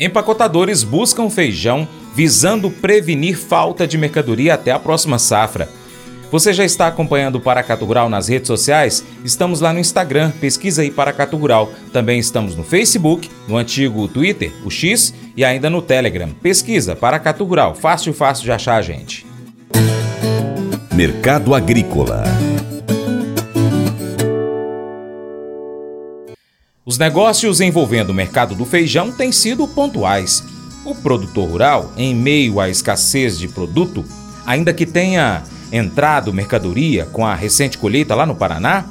Empacotadores buscam feijão visando prevenir falta de mercadoria até a próxima safra. Você já está acompanhando o Paracatu Rural nas redes sociais? Estamos lá no Instagram, pesquisa aí Paracatu Rural. Também estamos no Facebook, no antigo Twitter, o X, e ainda no Telegram. Pesquisa Paracatu Rural, fácil, fácil de achar a gente. Mercado Agrícola Os negócios envolvendo o mercado do feijão têm sido pontuais. O produtor rural, em meio à escassez de produto, ainda que tenha entrado mercadoria com a recente colheita lá no Paraná,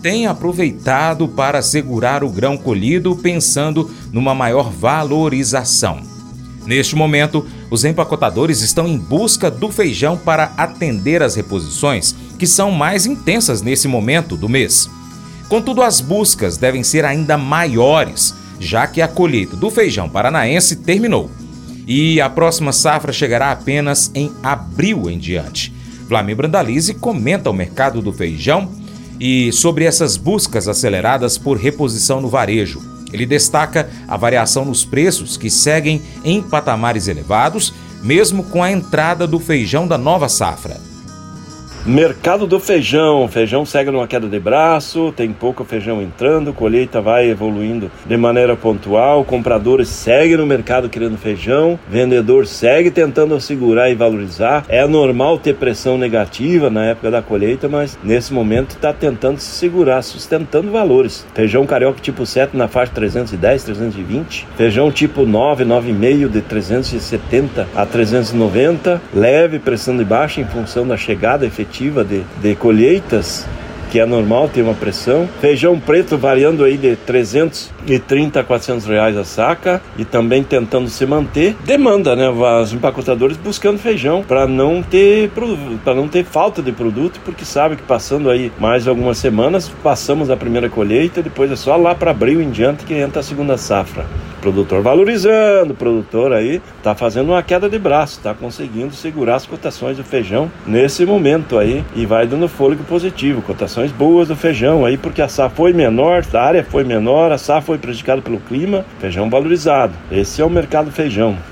tem aproveitado para segurar o grão colhido pensando numa maior valorização. Neste momento, os empacotadores estão em busca do feijão para atender as reposições, que são mais intensas nesse momento do mês. Contudo, as buscas devem ser ainda maiores, já que a colheita do feijão paranaense terminou. E a próxima safra chegará apenas em abril em diante. Vlamir Brandalize comenta o mercado do feijão e sobre essas buscas aceleradas por reposição no varejo. Ele destaca a variação nos preços que seguem em patamares elevados, mesmo com a entrada do feijão da nova safra. Mercado do feijão. Feijão segue numa queda de braço, tem pouco feijão entrando, colheita vai evoluindo de maneira pontual, compradores seguem no mercado querendo feijão, vendedor segue tentando segurar e valorizar. É normal ter pressão negativa na época da colheita, mas nesse momento está tentando se segurar, sustentando valores. Feijão carioca tipo 7 na faixa 310, 320. Feijão tipo 9, 9,5 de 370 a 390. Leve pressão de baixa em função da chegada efetiva de, de colheitas, que é normal ter uma pressão. Feijão preto variando aí de 330 a 400 reais a saca e também tentando se manter. Demanda, né? Os empacotadores buscando feijão para não ter para não ter falta de produto, porque sabe que passando aí mais algumas semanas passamos a primeira colheita, depois é só lá para abril em diante que entra a segunda safra produtor valorizando, produtor aí está fazendo uma queda de braço, está conseguindo segurar as cotações do feijão nesse momento aí e vai dando fôlego positivo, cotações boas do feijão aí, porque a safra foi menor, a área foi menor, a safra foi prejudicada pelo clima, feijão valorizado. Esse é o mercado feijão.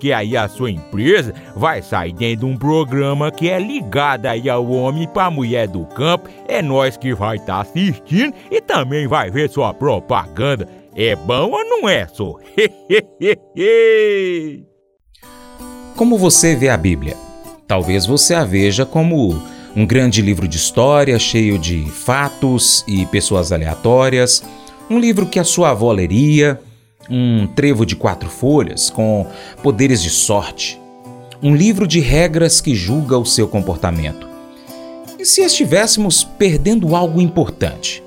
aí a sua empresa vai sair dentro de um programa que é ligado aí ao homem para mulher do campo. É nós que vai estar tá assistindo e também vai ver sua propaganda. É bom ou não é, só? como você vê a Bíblia? Talvez você a veja como um grande livro de história cheio de fatos e pessoas aleatórias, um livro que a sua avó leria, um trevo de quatro folhas com poderes de sorte, um livro de regras que julga o seu comportamento. E se estivéssemos perdendo algo importante?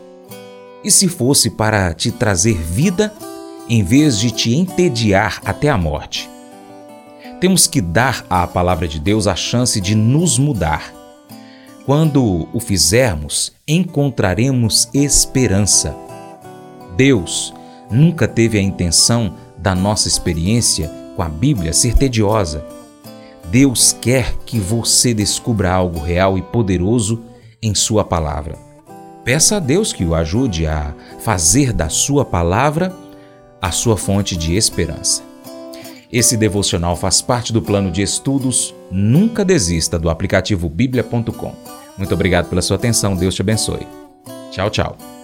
E se fosse para te trazer vida em vez de te entediar até a morte? Temos que dar à palavra de Deus a chance de nos mudar. Quando o fizermos, encontraremos esperança. Deus nunca teve a intenção da nossa experiência com a Bíblia ser tediosa. Deus quer que você descubra algo real e poderoso em Sua palavra. Peça a Deus que o ajude a fazer da Sua palavra a sua fonte de esperança. Esse devocional faz parte do plano de estudos Nunca Desista do aplicativo bíblia.com. Muito obrigado pela sua atenção, Deus te abençoe. Tchau, tchau.